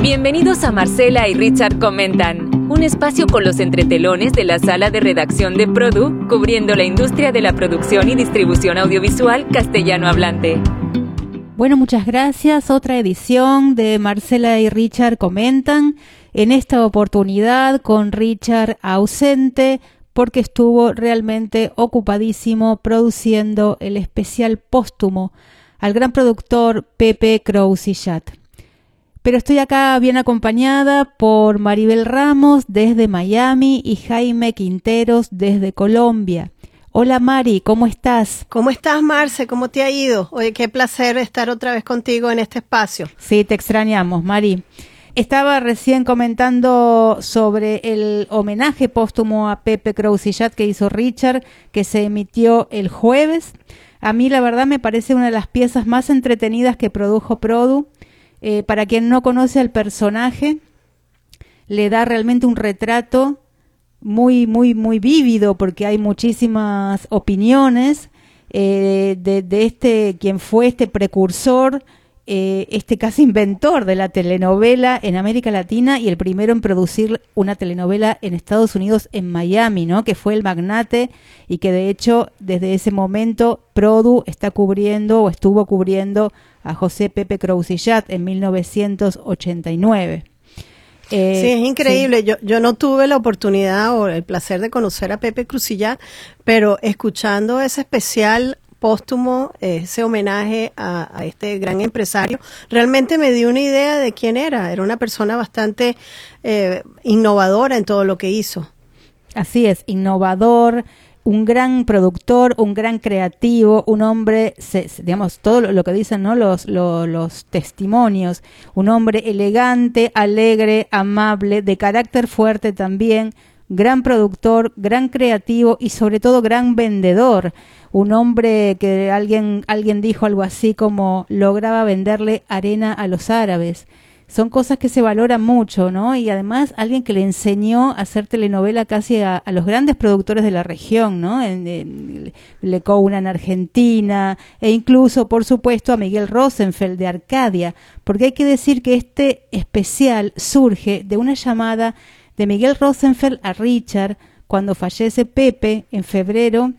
Bienvenidos a Marcela y Richard Comentan, un espacio con los entretelones de la sala de redacción de Produ, cubriendo la industria de la producción y distribución audiovisual castellano hablante. Bueno, muchas gracias. Otra edición de Marcela y Richard Comentan. En esta oportunidad con Richard ausente porque estuvo realmente ocupadísimo produciendo el especial póstumo al gran productor Pepe Crousillat. Pero estoy acá bien acompañada por Maribel Ramos desde Miami y Jaime Quinteros desde Colombia. Hola Mari, ¿cómo estás? ¿Cómo estás Marce? ¿Cómo te ha ido? Oye, qué placer estar otra vez contigo en este espacio. Sí, te extrañamos, Mari. Estaba recién comentando sobre el homenaje póstumo a Pepe Crousillat que hizo Richard, que se emitió el jueves. A mí la verdad me parece una de las piezas más entretenidas que produjo Produ. Eh, para quien no conoce al personaje, le da realmente un retrato muy, muy, muy vívido porque hay muchísimas opiniones eh, de, de, este, quien fue este precursor, eh, este casi inventor de la telenovela en América Latina y el primero en producir una telenovela en Estados Unidos, en Miami, ¿no? Que fue el magnate y que de hecho desde ese momento Produ está cubriendo o estuvo cubriendo a José Pepe Crousillat en 1989. Eh, sí, es increíble. Yo, yo no tuve la oportunidad o el placer de conocer a Pepe Crucillat, pero escuchando ese especial póstumo, ese homenaje a, este gran empresario, realmente me dio una idea de quién era. Era una persona bastante eh, innovadora en todo lo que hizo. Así es, innovador, un gran productor, un gran creativo, un hombre, digamos, todo lo que dicen ¿no? los, los, testimonios, un hombre elegante, alegre, amable, de carácter fuerte también, gran productor, gran creativo y sobre todo gran vendedor. Un hombre que alguien, alguien dijo algo así como lograba venderle arena a los árabes son cosas que se valoran mucho, ¿no? Y además alguien que le enseñó a hacer telenovela casi a, a los grandes productores de la región, ¿no? En, en, Le en Argentina e incluso, por supuesto, a Miguel Rosenfeld de Arcadia, porque hay que decir que este especial surge de una llamada de Miguel Rosenfeld a Richard cuando fallece Pepe en febrero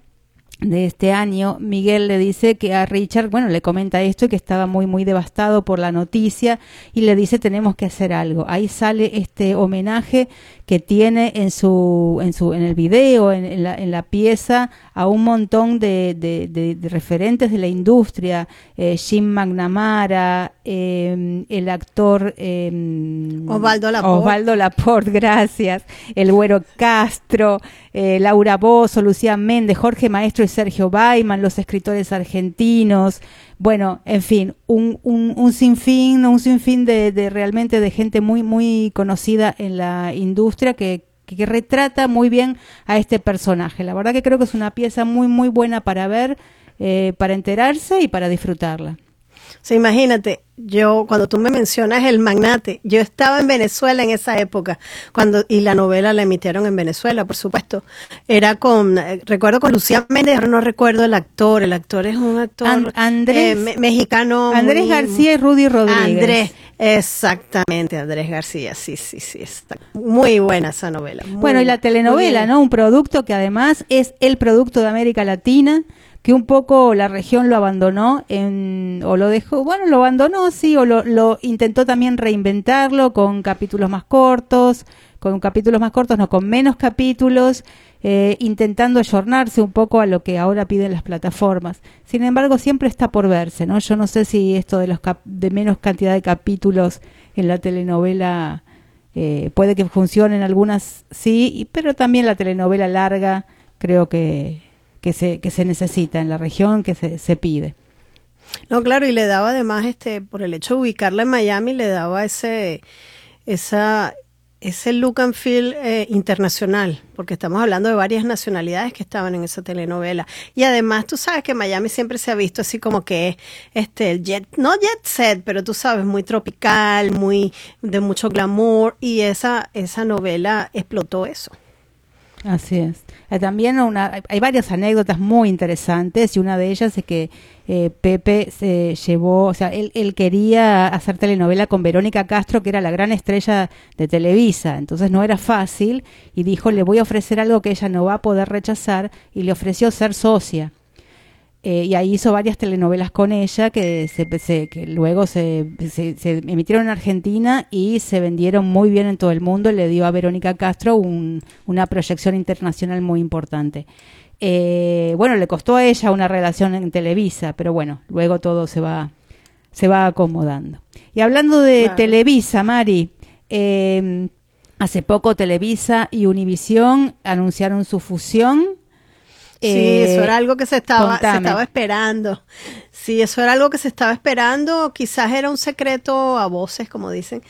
de este año, Miguel le dice que a Richard, bueno, le comenta esto que estaba muy, muy devastado por la noticia y le dice tenemos que hacer algo. Ahí sale este homenaje que tiene en su, en su, en el video, en, en, la, en la, pieza, a un montón de, de, de, de referentes de la industria, eh, Jim McNamara, eh, el actor eh, Osvaldo Laporte. Osvaldo Laporte, gracias, el Güero Castro, eh, Laura Bozo, Lucía Méndez, Jorge Maestro y Sergio Baiman, los escritores argentinos, bueno, en fin, un, un, un sinfín, un sinfín de, de, realmente de gente muy, muy conocida en la industria que, que, retrata muy bien a este personaje. La verdad que creo que es una pieza muy, muy buena para ver, eh, para enterarse y para disfrutarla. Sea, imagínate, yo cuando tú me mencionas el magnate, yo estaba en Venezuela en esa época, cuando y la novela la emitieron en Venezuela, por supuesto. Era con eh, recuerdo con Lucía Méndez, ahora no recuerdo el actor, el actor es un actor And, Andrés, eh, me, mexicano Andrés muy, García y Rudy Rodríguez. Andrés, exactamente, Andrés García, sí, sí, sí, está muy buena esa novela. bueno, y la telenovela, ¿no? Un producto que además es el producto de América Latina un poco la región lo abandonó o lo dejó, bueno, lo abandonó, sí, o lo, lo intentó también reinventarlo con capítulos más cortos, con capítulos más cortos, no, con menos capítulos, eh, intentando ayornarse un poco a lo que ahora piden las plataformas. Sin embargo, siempre está por verse, ¿no? Yo no sé si esto de los de menos cantidad de capítulos en la telenovela eh, puede que funcionen algunas, sí, pero también la telenovela larga creo que que se, que se necesita en la región, que se, se pide. No, claro, y le daba además, este, por el hecho de ubicarla en Miami, le daba ese, esa, ese look and feel eh, internacional, porque estamos hablando de varias nacionalidades que estaban en esa telenovela. Y además, tú sabes que Miami siempre se ha visto así como que este el jet, no jet set, pero tú sabes, muy tropical, muy de mucho glamour, y esa, esa novela explotó eso. Así es. Eh, también una, hay varias anécdotas muy interesantes y una de ellas es que eh, Pepe se llevó, o sea, él, él, quería hacer telenovela con Verónica Castro, que era la gran estrella de Televisa, entonces no era fácil y dijo, le voy a ofrecer algo que ella no va a poder rechazar y le ofreció ser socia. Eh, y ahí hizo varias telenovelas con ella que, se, que luego se, se, emitieron en Argentina y se vendieron muy bien en todo el mundo. Le dio a Verónica Castro una proyección internacional muy importante. Eh, bueno, le costó a ella una relación en Televisa, pero bueno, luego todo se va, se va acomodando. Y hablando de Televisa, Mari, eh, hace poco Televisa y Univisión anunciaron su fusión Sí, eso era algo que se estaba, se estaba esperando. Sí, eso era algo que se estaba esperando. Quizás era un secreto a voces, como dicen,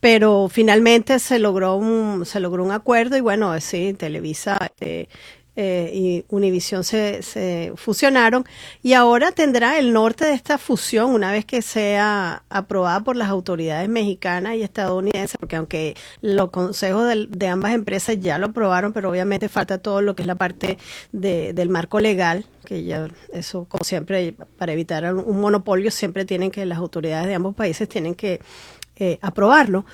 pero finalmente se logró un, se logró un acuerdo y bueno, sí, Televisa eh, eh, y Univision se, se, fusionaron. Y ahora tendrá el norte de esta fusión una vez que sea aprobada por las autoridades mexicanas y estadounidenses, porque aunque los consejos de, ambas empresas ya lo aprobaron, pero obviamente falta todo lo que es la parte de, del marco legal que ya eso como siempre para evitar un monopolio siempre tienen que las autoridades de ambos países tienen que eh, aprobarlo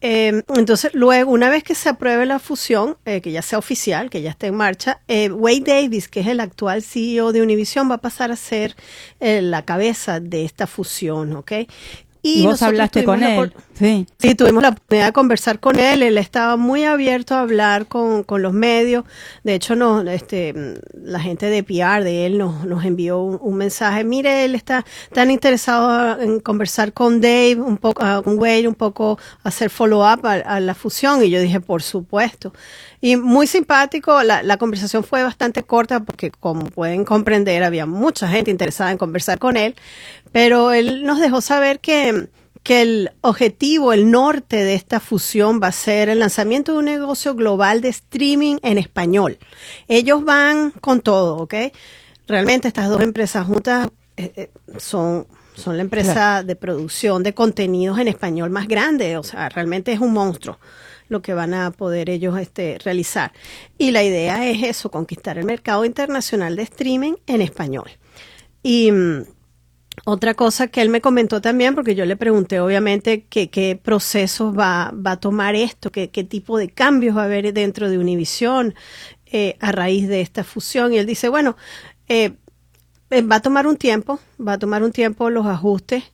eh, entonces, luego, una vez que se apruebe la fusión, eh, que ya sea oficial, que ya esté en marcha, eh, Wade Davis, que es el actual CEO de Univision, va a pasar a ser la cabeza de esta fusión, ¿ok? Y, vos hablaste con él. Sí. sí, tuvimos la oportunidad de conversar con él. Él estaba muy abierto a hablar con, con los medios. De hecho, no, este, la gente de PR de él nos, nos envió un, mensaje. Mire, él está tan interesado en conversar con Dave, un poco, uh, con Wade, un poco hacer follow-up a, la fusión. Y yo dije, por supuesto. Y muy simpático, la, la conversación fue bastante corta porque, como pueden comprender, había mucha gente interesada en conversar con él. Pero él nos dejó saber que, que el objetivo, el norte de esta fusión va a ser el lanzamiento de un negocio global de streaming en español. Ellos van con todo, ¿ok? Realmente estas dos empresas juntas eh, eh, son, son la empresa de producción de contenidos en español más grande, o sea, realmente es un monstruo lo que van a poder ellos este, realizar. Y la idea es eso, conquistar el mercado internacional de streaming en español. Y mm, otra cosa que él me comentó también, porque yo le pregunté obviamente qué procesos va, a tomar esto, qué, tipo de cambios va a haber dentro de Univision eh, a raíz de esta fusión. Y él dice, bueno, eh, eh, va a tomar un tiempo, va a tomar un tiempo los ajustes,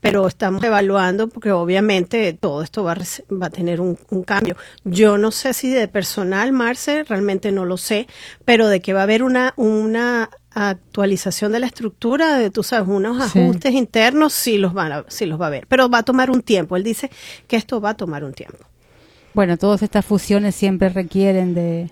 pero estamos evaluando porque obviamente todo esto va a, tener un, un, cambio. Yo no sé si de personal, Marce, realmente no lo sé, pero de que va a haber una, una actualización de la estructura, de, tú sabes, unos ajustes internos, sí los, van a, sí los va a ver, pero va a tomar un tiempo. Él dice que esto va a tomar un tiempo. Bueno, todas estas fusiones siempre requieren de,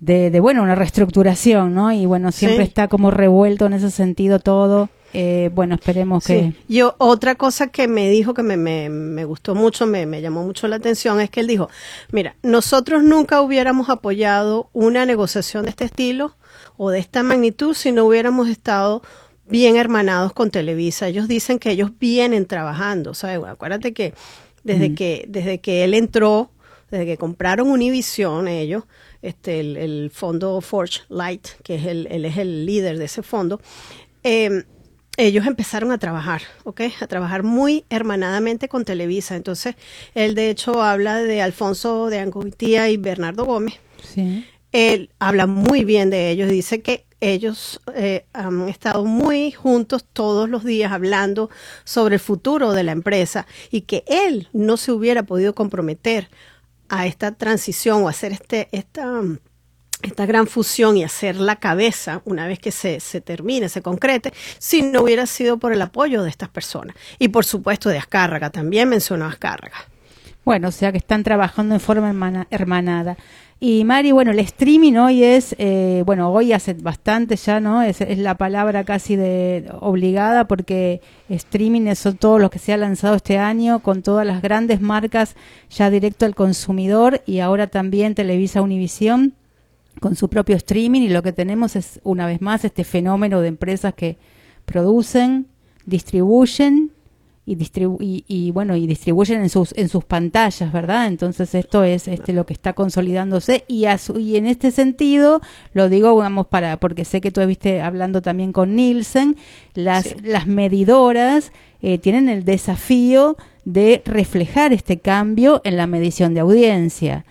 de, bueno, una reestructuración, ¿no? Y bueno, siempre está como revuelto en ese sentido todo. Eh, bueno, esperemos que... Yo, otra cosa que me dijo que me, me, me gustó mucho, me, me, llamó mucho la atención, es que él dijo, mira, nosotros nunca hubiéramos apoyado una negociación de este estilo o de esta magnitud si no hubiéramos estado bien hermanados con Televisa. Ellos dicen que ellos vienen trabajando. O sea, acuérdate que desde, que desde que él entró, desde que compraron Univision ellos, este, el, fondo Forge Light, que es el, él es el líder de ese fondo, eh, ellos empezaron a trabajar, ¿ok? A trabajar muy hermanadamente con Televisa. Entonces, él de hecho habla de Alfonso de Angovitía y Bernardo Gómez. Sí él habla muy bien de ellos, dice que ellos eh, han estado muy juntos todos los días hablando sobre el futuro de la empresa y que él no se hubiera podido comprometer a esta transición o hacer este, esta, esta gran fusión y hacer la cabeza una vez que se, se termine, se concrete, si no hubiera sido por el apoyo de estas personas. Y por supuesto de Azcárraga, también mencionó a Azcárraga. Bueno, o sea que están trabajando en forma hermanada. Y Mari, bueno, el streaming hoy es, eh, bueno, hoy hace bastante ya, ¿no? Es, es, la palabra casi de obligada porque streaming son todos los que se ha lanzado este año con todas las grandes marcas ya directo al consumidor y ahora también Televisa Univisión con su propio streaming y lo que tenemos es una vez más este fenómeno de empresas que producen, distribuyen y, y, bueno y distribuyen en sus en sus pantallas verdad entonces esto es este lo que está consolidándose y y en este sentido lo digo vamos para porque sé que tú estuviste hablando también con Nielsen las las medidoras eh, tienen el desafío de reflejar este cambio en la medición de audiencia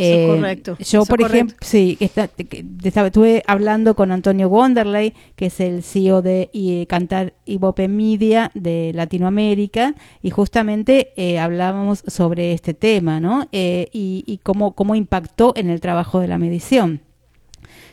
eh, correcto. Yo, por ejemplo, sí, estuve hablando con Antonio Wonderley, que es el CEO de y, Cantar Ibope Media de Latinoamérica, y justamente eh, hablábamos sobre este tema, ¿no? Eh, y, cómo, cómo impactó en el trabajo de la medición.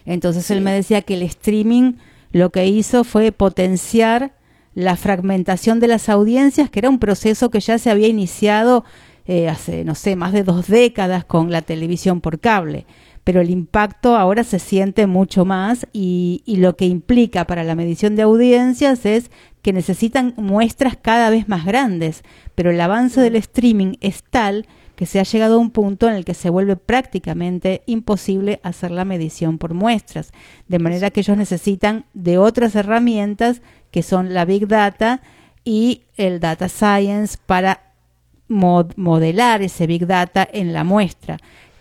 Entonces él me decía que el streaming lo que hizo fue potenciar la fragmentación de las audiencias, que era un proceso que ya se había iniciado eh, hace, no sé, más de dos décadas con la televisión por cable. Pero el impacto ahora se siente mucho más y, y lo que implica para la medición de audiencias es que necesitan muestras cada vez más grandes. Pero el avance del streaming es tal que se ha llegado a un punto en el que se vuelve prácticamente imposible hacer la medición por muestras, de manera que ellos necesitan de otras herramientas que son la Big Data y el Data Science para modelar ese Big Data en la muestra.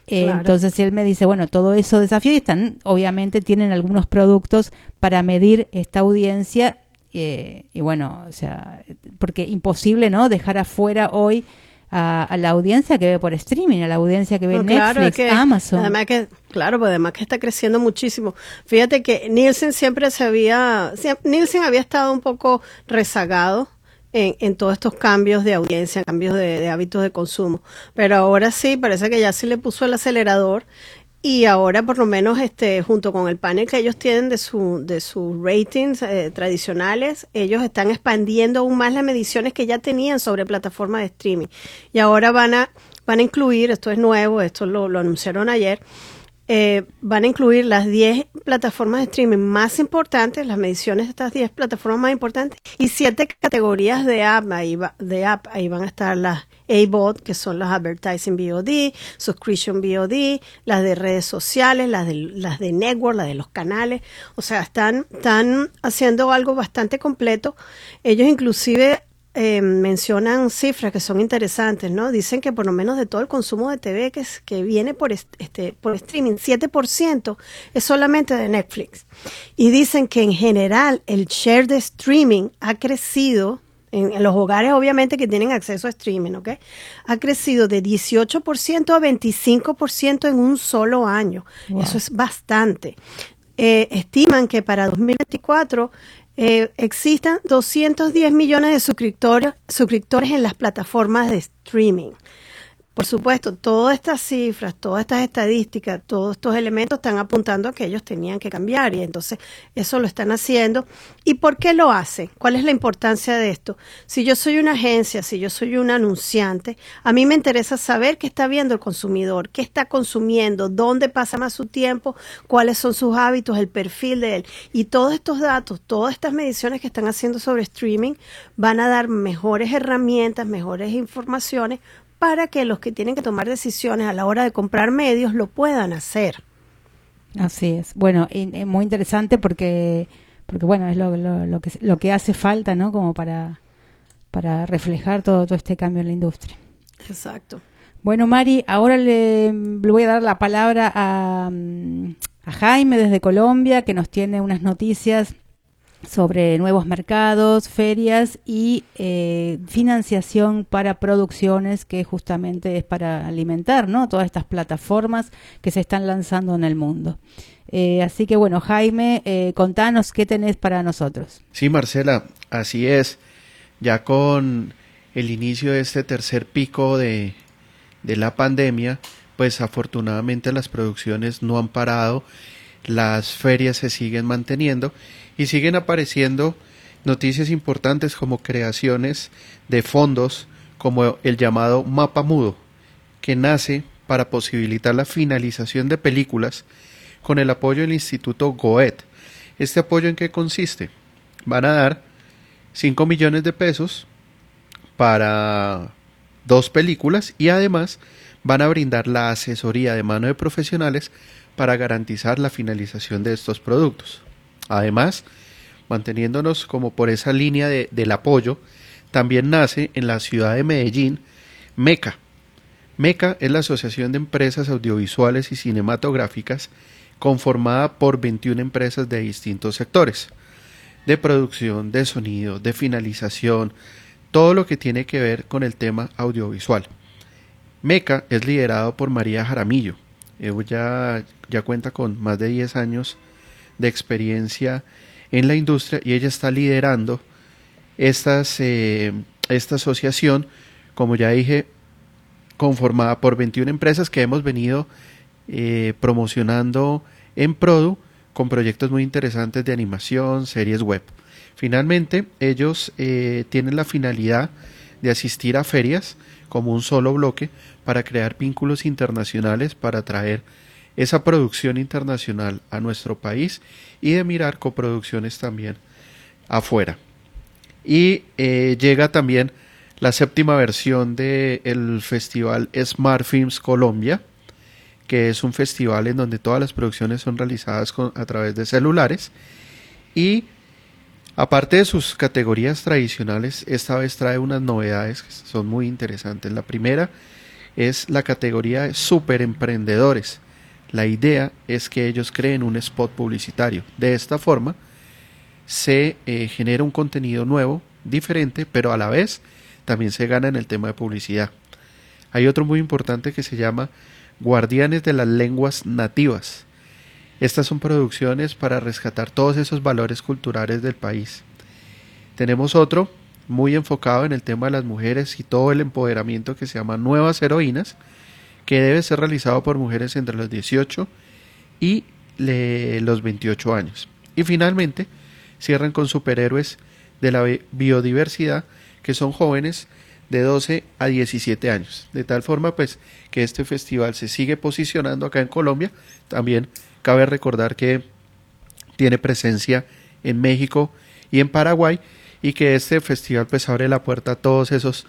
Eh, entonces, él me dice, bueno, todo eso desafío y están, obviamente tienen algunos productos para medir esta audiencia eh, y bueno, o sea, porque imposible, ¿no? Dejar afuera hoy a, la audiencia que ve por streaming, a la audiencia que ve Netflix, Amazon. Además que, claro, pues además que está creciendo muchísimo. Fíjate que Nielsen siempre se había, Nielsen había estado un poco rezagado en, todos estos cambios de audiencia, cambios de, hábitos de consumo. Pero ahora sí, parece que ya se le puso el acelerador y ahora por lo menos este junto con el panel que ellos tienen de su de sus ratings eh, tradicionales ellos están expandiendo aún más las mediciones que ya tenían sobre plataformas de streaming y ahora van a van a incluir esto es nuevo esto lo anunciaron ayer eh, van a incluir las 10 plataformas de streaming más importantes, las mediciones de estas 10 plataformas más importantes y 7 categorías de app. Ahí, de app, ahí van a estar las ABOT, que son las Advertising VOD, Subscription VOD, las de redes sociales, las de, las de network, las de los canales. O sea, están, están haciendo algo bastante completo. Ellos inclusive eh, mencionan cifras que son interesantes, ¿no? Dicen que por lo menos de todo el consumo de TV que, que viene por, este, por streaming, 7% es solamente de Netflix. Y dicen que en general el share de streaming ha crecido en, los hogares obviamente que tienen acceso a streaming, ¿ok? Ha crecido de 18% a 25% en un solo año. Eso es bastante. Eh, estiman que para 2024 eh, existan 210 millones de suscriptores, suscriptores en las plataformas de streaming. Por supuesto, todas estas cifras, todas estas estadísticas, todos estos elementos están apuntando a que ellos tenían que cambiar y entonces eso lo están haciendo. ¿Y por qué lo hacen? ¿Cuál es la importancia de esto? Si yo soy una agencia, si yo soy un anunciante, a mí me interesa saber qué está viendo el consumidor, qué está consumiendo, dónde pasa más su tiempo, cuáles son sus hábitos, el perfil de él. Y todos estos datos, todas estas mediciones que están haciendo sobre streaming van a dar mejores herramientas, mejores informaciones para que los que tienen que tomar decisiones a la hora de comprar medios lo puedan hacer. Así es. Bueno, y, muy interesante porque, porque bueno, es lo, lo, que, lo que hace falta, ¿no? Como para, para reflejar todo, todo este cambio en la industria. Exacto. Bueno, Mari, ahora le, le voy a dar la palabra a, a Jaime desde Colombia, que nos tiene unas noticias sobre nuevos mercados, ferias y eh, financiación para producciones que justamente es para alimentar ¿no? todas estas plataformas que se están lanzando en el mundo. Eh, así que bueno, Jaime, eh, contanos qué tenés para nosotros. Sí, Marcela, así es. Ya con el inicio de este tercer pico de, de la pandemia, pues afortunadamente las producciones no han parado, las ferias se siguen manteniendo y siguen apareciendo noticias importantes como creaciones de fondos como el llamado Mapa Mudo, que nace para posibilitar la finalización de películas con el apoyo del Instituto Goethe. ¿Este apoyo en qué consiste? Van a dar 5 millones de pesos para dos películas y además van a brindar la asesoría de mano de profesionales para garantizar la finalización de estos productos. Además, manteniéndonos como por esa línea de, del apoyo, también nace en la ciudad de Medellín MECA. MECA es la Asociación de Empresas Audiovisuales y Cinematográficas conformada por 21 empresas de distintos sectores, de producción, de sonido, de finalización, todo lo que tiene que ver con el tema audiovisual. MECA es liderado por María Jaramillo. Ella ya cuenta con más de 10 años de experiencia en la industria y ella está liderando estas, eh, esta asociación, como ya dije, conformada por 21 empresas que hemos venido eh, promocionando en Produ con proyectos muy interesantes de animación, series web. Finalmente, ellos eh, tienen la finalidad de asistir a ferias como un solo bloque para crear vínculos internacionales para atraer esa producción internacional a nuestro país y de mirar coproducciones también afuera. Y eh, llega también la séptima versión del festival Smart Films Colombia, que es un festival en donde todas las producciones son realizadas a través de celulares y aparte de sus categorías tradicionales, esta vez trae unas novedades que son muy interesantes. La primera es la categoría de super emprendedores. La idea es que ellos creen un spot publicitario. De esta forma se eh, genera un contenido nuevo, diferente, pero a la vez también se gana en el tema de publicidad. Hay otro muy importante que se llama Guardianes de las Lenguas Nativas. Estas son producciones para rescatar todos esos valores culturales del país. Tenemos otro muy enfocado en el tema de las mujeres y todo el empoderamiento que se llama Nuevas Heroínas, que debe ser realizado por mujeres entre los 18 y los 28 años. Y finalmente cierran con superhéroes de la biodiversidad, que son jóvenes de 12 a 17 años. De tal forma, pues, que este festival se sigue posicionando acá en Colombia. También cabe recordar que tiene presencia en México y en Paraguay y que este festival pues abre la puerta a todos esos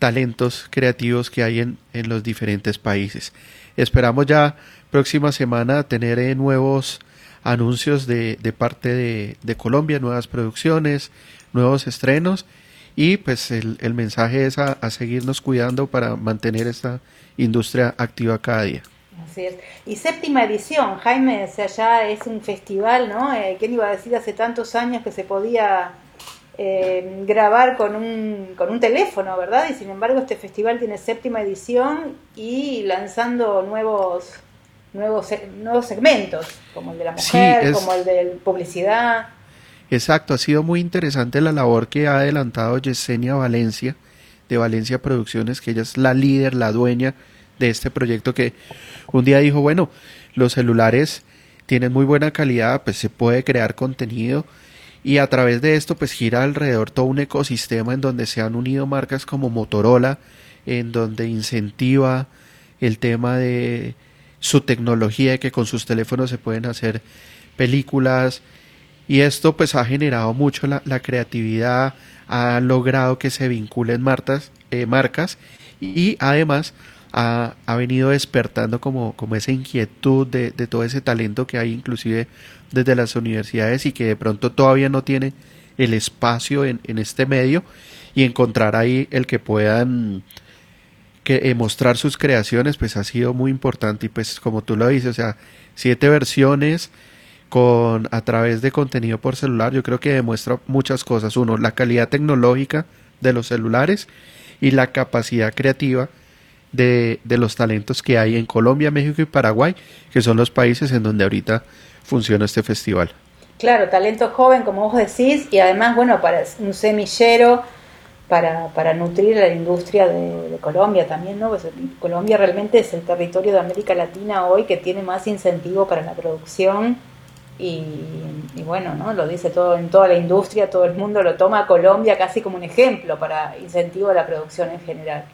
talentos creativos que hay en, en los diferentes países. Esperamos ya próxima semana tener eh, nuevos anuncios de, de parte de, de Colombia, nuevas producciones, nuevos estrenos y pues el, el mensaje es a, seguirnos cuidando para mantener esta industria activa cada día. Así es. Y séptima edición, Jaime, o sea, ya es un festival, ¿no? Eh, ¿Quién iba a decir hace tantos años que se podía eh, grabar con un, con un teléfono, verdad? Y sin embargo este festival tiene séptima edición y lanzando nuevos nuevos nuevos segmentos, como el de la mujer, como el de publicidad. Exacto, ha sido muy interesante la labor que ha adelantado Yesenia Valencia de Valencia Producciones, que ella es la líder, la dueña de este proyecto que un día dijo, bueno, los celulares tienen muy buena calidad, pues se puede crear contenido y a través de esto pues gira alrededor todo un ecosistema en donde se han unido marcas como Motorola, en donde incentiva el tema de su tecnología, que con sus teléfonos se pueden hacer películas, y esto pues ha generado mucho la, creatividad, ha logrado que se vinculen marcas, eh, marcas y además ha, venido despertando como, como esa inquietud de, todo ese talento que hay inclusive desde las universidades y que de pronto todavía no tiene el espacio en, este medio y encontrar ahí el que puedan que eh, mostrar sus creaciones pues ha sido muy importante y pues como tú lo dices o sea siete versiones con a través de contenido por celular, yo creo que demuestra muchas cosas. Uno, la calidad tecnológica de los celulares y la capacidad creativa de, de los talentos que hay en Colombia, México y Paraguay, que son los países en donde ahorita funciona este festival. Claro, talento joven, como vos decís, y además, bueno, para un semillero para, para nutrir la industria de, Colombia también, ¿no? Pues Colombia realmente es el territorio de América Latina hoy que tiene más incentivo para la producción y, bueno, ¿no? lo dice todo en toda la industria, todo el mundo lo toma Colombia casi como un ejemplo para incentivo a la producción en general.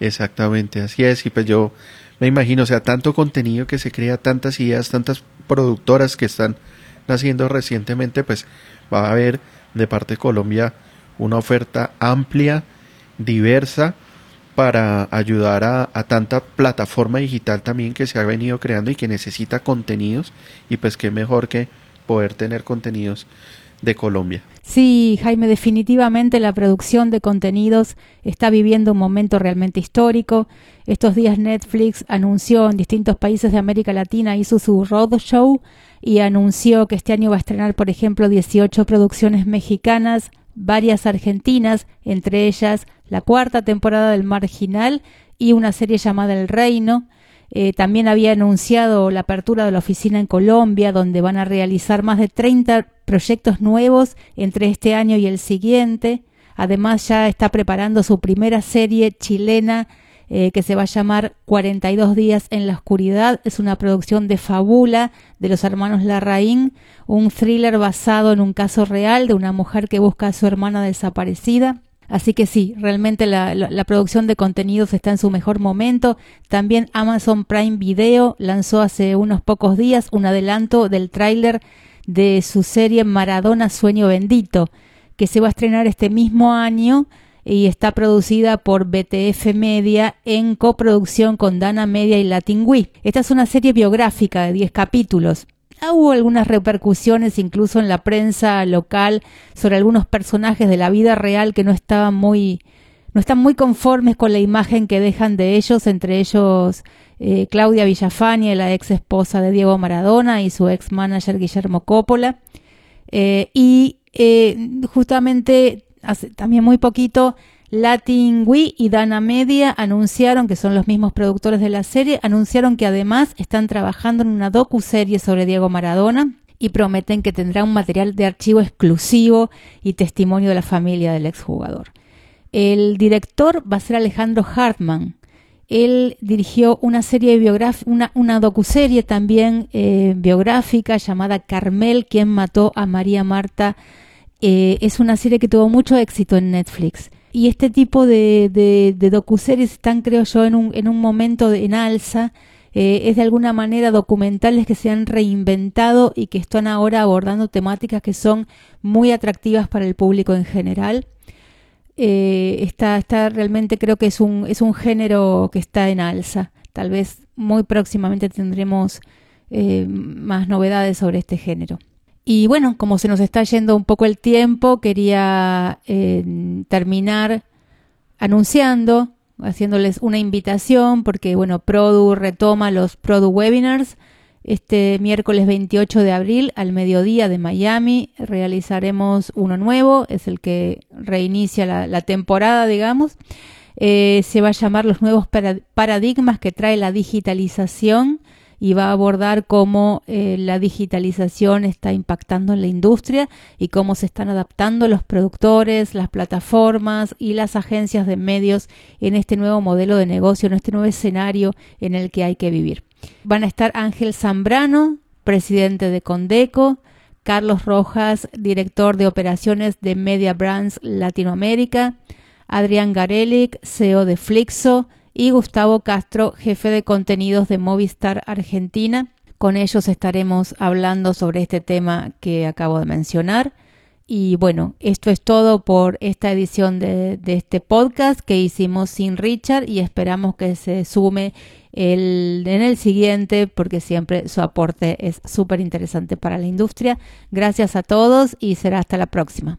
Exactamente, así es, y pues yo me imagino, o sea, tanto contenido que se crea, tantas ideas, tantas productoras que están naciendo recientemente, pues va a haber de parte de Colombia una oferta amplia, diversa, para ayudar a, tanta plataforma digital también que se ha venido creando y que necesita contenidos y pues qué mejor que poder tener contenidos Colombia. Sí, Jaime, definitivamente la producción de contenidos está viviendo un momento realmente histórico. Estos días Netflix anunció en distintos países de América Latina, hizo su roadshow y anunció que este año va a estrenar, por ejemplo, 18 producciones mexicanas, varias argentinas, entre ellas la cuarta temporada del Marginal y una serie llamada El Reino. Eh, también había anunciado la apertura de la oficina en Colombia, donde van a realizar más de 30 proyectos nuevos entre este año y el siguiente. Además, ya está preparando su primera serie chilena eh, que se va a llamar 42 días en la oscuridad. Es una producción de fábula de los hermanos Larraín, un thriller basado en un caso real de una mujer que busca a su hermana desaparecida. Así que sí, realmente la, la, producción de contenidos está en su mejor momento. También Amazon Prime Video lanzó hace unos pocos días un adelanto del tráiler de su serie Maradona Sueño Bendito, que se va a estrenar este mismo año y está producida por BTF Media en coproducción con Dana Media y Latin Wii. Esta es una serie biográfica de 10 capítulos hubo algunas repercusiones incluso en la prensa local sobre algunos personajes de la vida real que no estaban muy no están muy conformes con la imagen que dejan de ellos, entre ellos eh, Claudia Villafañe, la ex esposa de Diego Maradona y su ex manager Guillermo Coppola. Eh, y eh, justamente hace también muy poquito Latin Wii y Dana Media anunciaron, que son los mismos productores de la serie, anunciaron que además están trabajando en una docu-serie sobre Diego Maradona y prometen que tendrá un material de archivo exclusivo y testimonio de la familia del exjugador. El director va a ser Alejandro Hartman. Él dirigió una serie biográfica, una, una docuserie también eh, biográfica llamada Carmel, quien mató a María Marta. Eh, es una serie que tuvo mucho éxito en Netflix y este tipo de, de, docuseries están, creo yo, en un, en un momento en alza. Eh, es de alguna manera documentales que se han reinventado y que están ahora abordando temáticas que son muy atractivas para el público en general. Eh, está, realmente creo que es un, es un género que está en alza. Tal vez muy próximamente tendremos eh, más novedades sobre este género. Y bueno, como se nos está yendo un poco el tiempo, quería eh, terminar anunciando, haciéndoles una invitación, porque bueno, Produ retoma los Produ Webinars. Este miércoles 28 de abril al mediodía de Miami realizaremos uno nuevo, es el que reinicia la, temporada, digamos. Eh, se va a llamar los nuevos paradigmas que trae la digitalización y va a abordar cómo eh, la digitalización está impactando en la industria y cómo se están adaptando los productores, las plataformas y las agencias de medios en este nuevo modelo de negocio, en este nuevo escenario en el que hay que vivir. Van a estar Ángel Zambrano, presidente de Condeco, Carlos Rojas, director de operaciones de Media Brands Latinoamérica, Adrián Garelic, CEO de Flixo, y Gustavo Castro, jefe de contenidos de Movistar Argentina. Con ellos estaremos hablando sobre este tema que acabo de mencionar. Y bueno, esto es todo por esta edición de, este podcast que hicimos sin Richard y esperamos que se sume el, en el siguiente porque siempre su aporte es súper interesante para la industria. Gracias a todos y será hasta la próxima.